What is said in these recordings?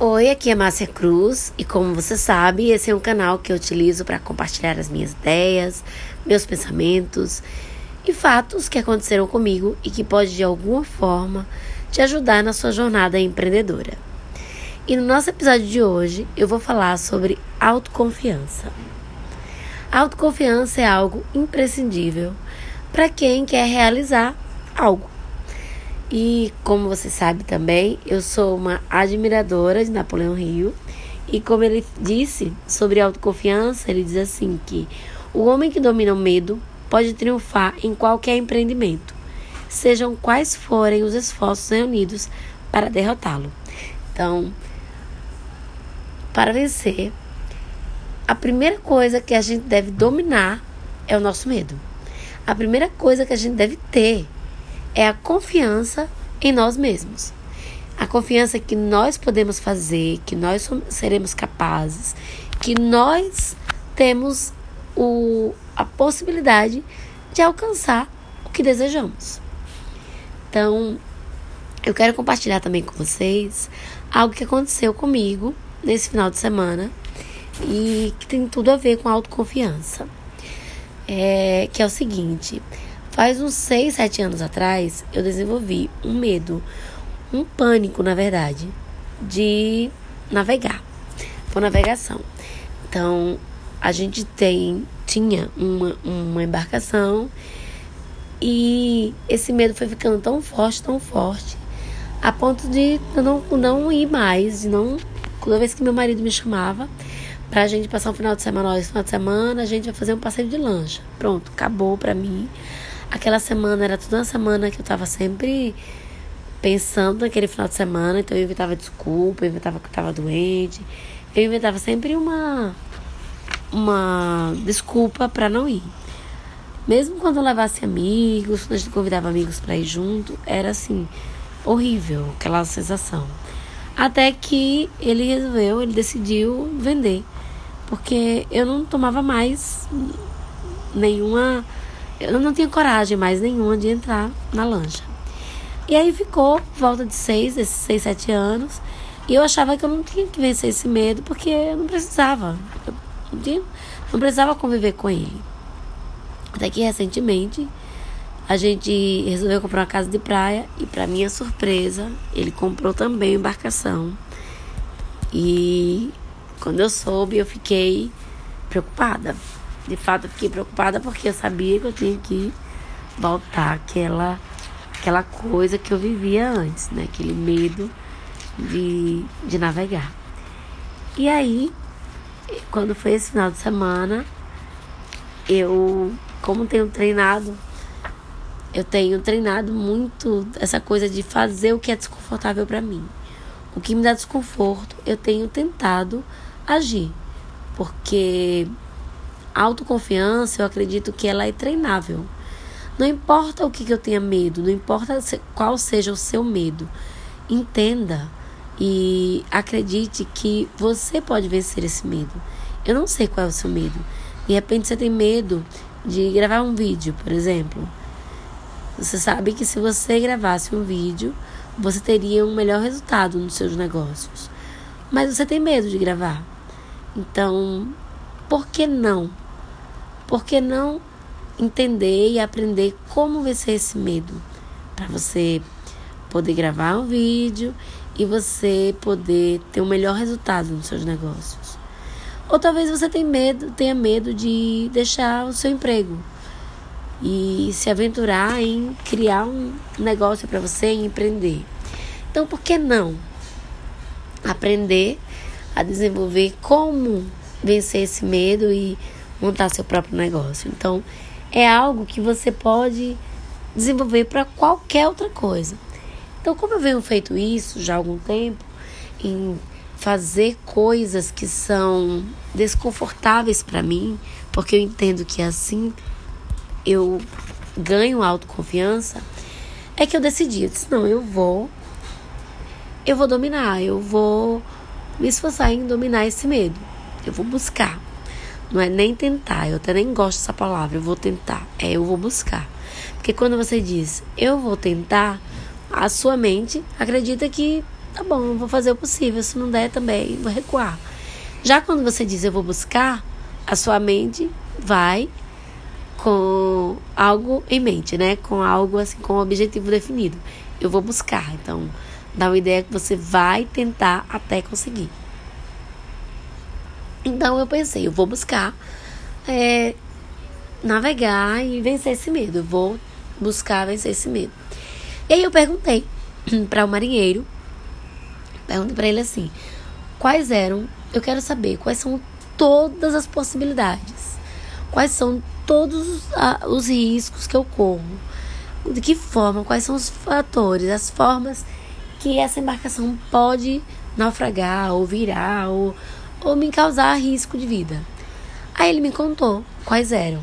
Oi, aqui é Márcia Cruz e como você sabe, esse é um canal que eu utilizo para compartilhar as minhas ideias, meus pensamentos e fatos que aconteceram comigo e que pode de alguma forma te ajudar na sua jornada empreendedora. E no nosso episódio de hoje eu vou falar sobre autoconfiança. A autoconfiança é algo imprescindível para quem quer realizar algo. E como você sabe também, eu sou uma admiradora de Napoleão Rio. E como ele disse sobre autoconfiança, ele diz assim que o homem que domina o medo pode triunfar em qualquer empreendimento, sejam quais forem os esforços reunidos para derrotá-lo. Então, para vencer, a primeira coisa que a gente deve dominar é o nosso medo. A primeira coisa que a gente deve ter é a confiança em nós mesmos. A confiança que nós podemos fazer, que nós seremos capazes, que nós temos o, a possibilidade de alcançar o que desejamos. Então, eu quero compartilhar também com vocês algo que aconteceu comigo nesse final de semana e que tem tudo a ver com autoconfiança. É, que é o seguinte: Faz uns 6, 7 anos atrás, eu desenvolvi um medo, um pânico, na verdade, de navegar, por navegação. Então, a gente tem, tinha uma, uma embarcação e esse medo foi ficando tão forte, tão forte, a ponto de eu não, não ir mais, de não. Toda vez que meu marido me chamava pra gente passar um final de semana, olha, esse final de semana a gente vai fazer um passeio de lancha. Pronto, acabou pra mim. Aquela semana era toda uma semana que eu tava sempre pensando naquele final de semana, então eu inventava desculpa, eu inventava que eu tava doente, eu inventava sempre uma uma desculpa para não ir. Mesmo quando eu levasse amigos, quando a gente convidava amigos para ir junto, era assim, horrível aquela sensação. Até que ele resolveu, ele decidiu vender. Porque eu não tomava mais nenhuma eu não tinha coragem mais nenhuma de entrar na lancha. E aí ficou volta de seis, esses seis, sete anos. E eu achava que eu não tinha que vencer esse medo porque eu não precisava. Eu não, tinha, não precisava conviver com ele. Até que recentemente a gente resolveu comprar uma casa de praia e para minha surpresa, ele comprou também embarcação. E quando eu soube, eu fiquei preocupada de fato eu fiquei preocupada porque eu sabia que eu tinha que voltar àquela, aquela coisa que eu vivia antes, né? Aquele medo de, de navegar. E aí, quando foi esse final de semana, eu, como tenho treinado, eu tenho treinado muito essa coisa de fazer o que é desconfortável para mim. O que me dá desconforto, eu tenho tentado agir. Porque a autoconfiança, eu acredito que ela é treinável. Não importa o que, que eu tenha medo, não importa qual seja o seu medo, entenda e acredite que você pode vencer esse medo. Eu não sei qual é o seu medo. De repente você tem medo de gravar um vídeo, por exemplo. Você sabe que se você gravasse um vídeo, você teria um melhor resultado nos seus negócios. Mas você tem medo de gravar. Então, por que não por que não entender e aprender como vencer esse medo? Para você poder gravar um vídeo e você poder ter um melhor resultado nos seus negócios. Ou talvez você tenha medo, tenha medo de deixar o seu emprego e se aventurar em criar um negócio para você e empreender. Então, por que não aprender a desenvolver como vencer esse medo e montar seu próprio negócio. Então, é algo que você pode desenvolver para qualquer outra coisa. Então, como eu venho feito isso já há algum tempo, em fazer coisas que são desconfortáveis para mim, porque eu entendo que assim eu ganho autoconfiança, é que eu decidi, eu disse, não, eu vou eu vou dominar, eu vou me esforçar em dominar esse medo. Eu vou buscar. Não é nem tentar, eu até nem gosto dessa palavra, eu vou tentar. É eu vou buscar. Porque quando você diz eu vou tentar, a sua mente acredita que tá bom, vou fazer o possível. Se não der também, vou recuar. Já quando você diz eu vou buscar, a sua mente vai com algo em mente, né? Com algo assim, com um objetivo definido. Eu vou buscar. Então, dá uma ideia que você vai tentar até conseguir. Então eu pensei, eu vou buscar é, navegar e vencer esse medo. Eu vou buscar vencer esse medo. E aí eu perguntei para o marinheiro, perguntei para ele assim, quais eram, eu quero saber quais são todas as possibilidades, quais são todos os, os riscos que eu corro, de que forma, quais são os fatores, as formas que essa embarcação pode naufragar ou virar ou, ou me causar risco de vida. Aí ele me contou quais eram.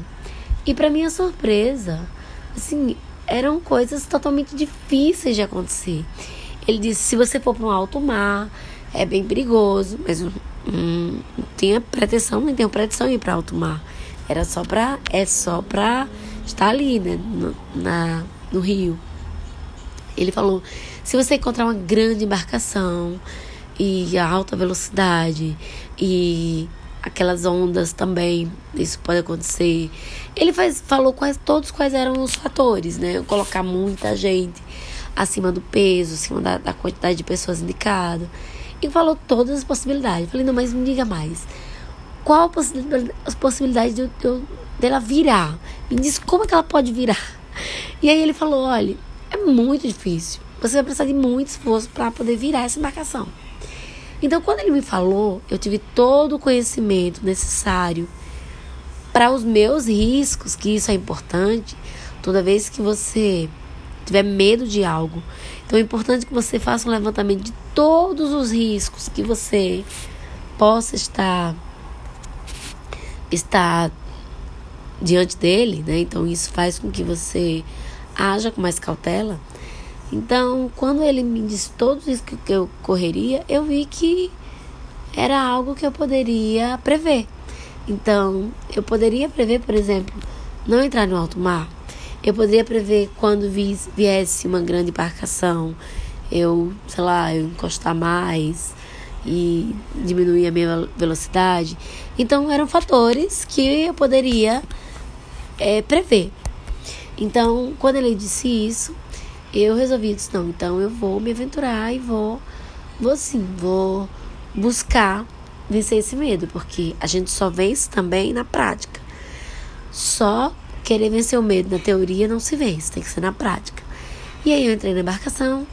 E para minha surpresa, assim, eram coisas totalmente difíceis de acontecer. Ele disse: se você for para um alto mar, é bem perigoso, mas hum, não tinha proteção, não tem proteção ir para alto mar. Era só para é só para estar ali, né, no, na, no rio. Ele falou: se você encontrar uma grande embarcação e a alta velocidade e aquelas ondas também, isso pode acontecer. Ele faz, falou quais, todos quais eram os fatores, né? Colocar muita gente acima do peso, acima da, da quantidade de pessoas indicadas. E falou todas as possibilidades. Falei, não, mas me diga mais. Qual as possibilidades de, de, dela virar? Me diz como é que ela pode virar. E aí ele falou, olha, é muito difícil. Você vai precisar de muito esforço para poder virar essa embarcação. Então, quando ele me falou, eu tive todo o conhecimento necessário para os meus riscos, que isso é importante. Toda vez que você tiver medo de algo, então é importante que você faça um levantamento de todos os riscos que você possa estar estar diante dele, né? Então isso faz com que você haja com mais cautela. Então, quando ele me disse todos isso que eu correria, eu vi que era algo que eu poderia prever. Então, eu poderia prever, por exemplo, não entrar no alto mar. Eu poderia prever quando viesse uma grande embarcação, eu, sei lá, eu encostar mais e diminuir a minha velocidade. Então, eram fatores que eu poderia é, prever. Então, quando ele disse isso, eu resolvi isso, não, então eu vou me aventurar e vou, vou sim, vou buscar vencer esse medo, porque a gente só vence também na prática. Só querer vencer o medo na teoria não se vence, tem que ser na prática. E aí eu entrei na embarcação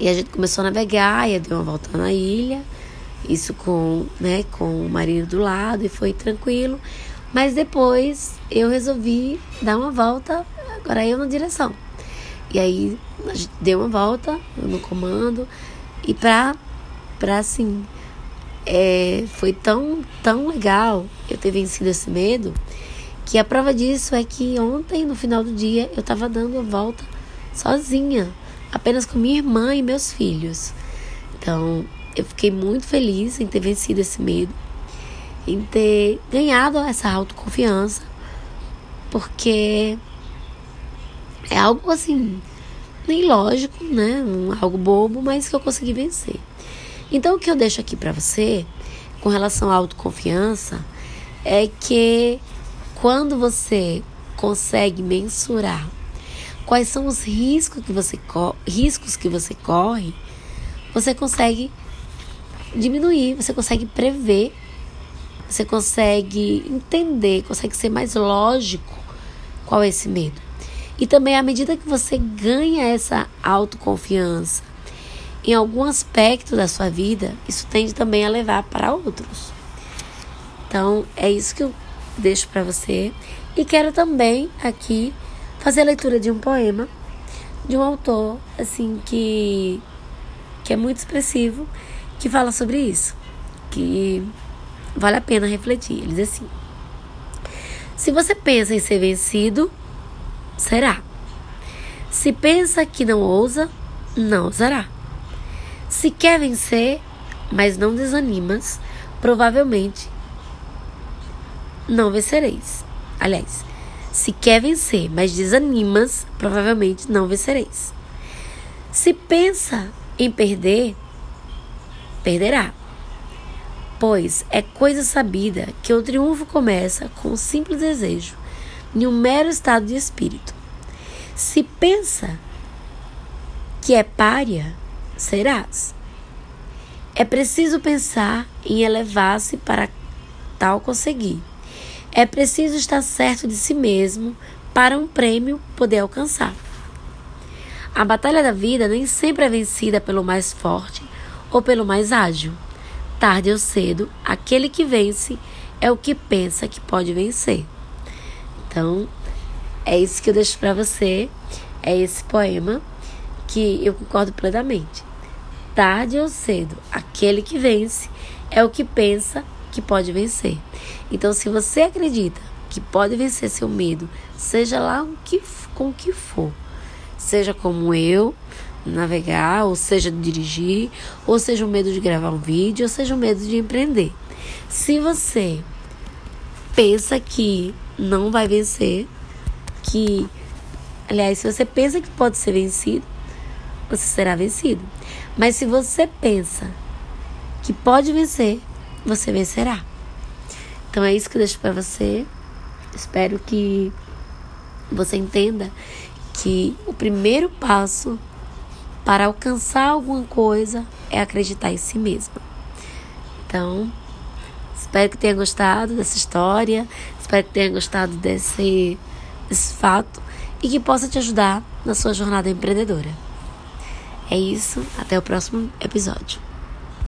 e a gente começou a navegar e deu uma volta na ilha, isso com, né, com o marido do lado e foi tranquilo. Mas depois eu resolvi dar uma volta, agora eu na direção. E aí a gente deu uma volta no comando e pra, pra assim, é, foi tão, tão legal eu ter vencido esse medo que a prova disso é que ontem, no final do dia, eu tava dando a volta sozinha, apenas com minha irmã e meus filhos. Então, eu fiquei muito feliz em ter vencido esse medo, em ter ganhado essa autoconfiança, porque é algo assim, nem lógico, né? Um, algo bobo, mas que eu consegui vencer. Então, o que eu deixo aqui para você, com relação à autoconfiança, é que quando você consegue mensurar quais são os riscos que você, riscos que você corre, você consegue diminuir, você consegue prever, você consegue entender, consegue ser mais lógico qual é esse medo. E também à medida que você ganha essa autoconfiança em algum aspecto da sua vida, isso tende também a levar para outros. Então, é isso que eu deixo para você. E quero também aqui fazer a leitura de um poema de um autor assim que que é muito expressivo, que fala sobre isso, que vale a pena refletir. Ele diz assim: Se você pensa em ser vencido, será. Se pensa que não ousa, não ousará. Se quer vencer, mas não desanimas, provavelmente não vencereis. Aliás, se quer vencer, mas desanimas, provavelmente não vencereis. Se pensa em perder, perderá. Pois é coisa sabida que o triunfo começa com um simples desejo, em um mero estado de espírito. Se pensa que é párea, serás. É preciso pensar em elevar-se para tal conseguir. É preciso estar certo de si mesmo para um prêmio poder alcançar. A batalha da vida nem sempre é vencida pelo mais forte ou pelo mais ágil. Tarde ou cedo, aquele que vence é o que pensa que pode vencer. Então, é isso que eu deixo para você. É esse poema que eu concordo plenamente. Tarde ou cedo, aquele que vence é o que pensa que pode vencer. Então, se você acredita que pode vencer seu medo, seja lá o que, com o que for, seja como eu, navegar, ou seja, dirigir, ou seja o medo de gravar um vídeo, ou seja o medo de empreender. Se você pensa que não vai vencer, que aliás, se você pensa que pode ser vencido, você será vencido. Mas se você pensa que pode vencer, você vencerá. Então é isso que eu deixo para você. Espero que você entenda que o primeiro passo para alcançar alguma coisa é acreditar em si mesma. Então, espero que tenha gostado dessa história, espero que tenha gostado desse, desse fato e que possa te ajudar na sua jornada empreendedora. É isso, até o próximo episódio.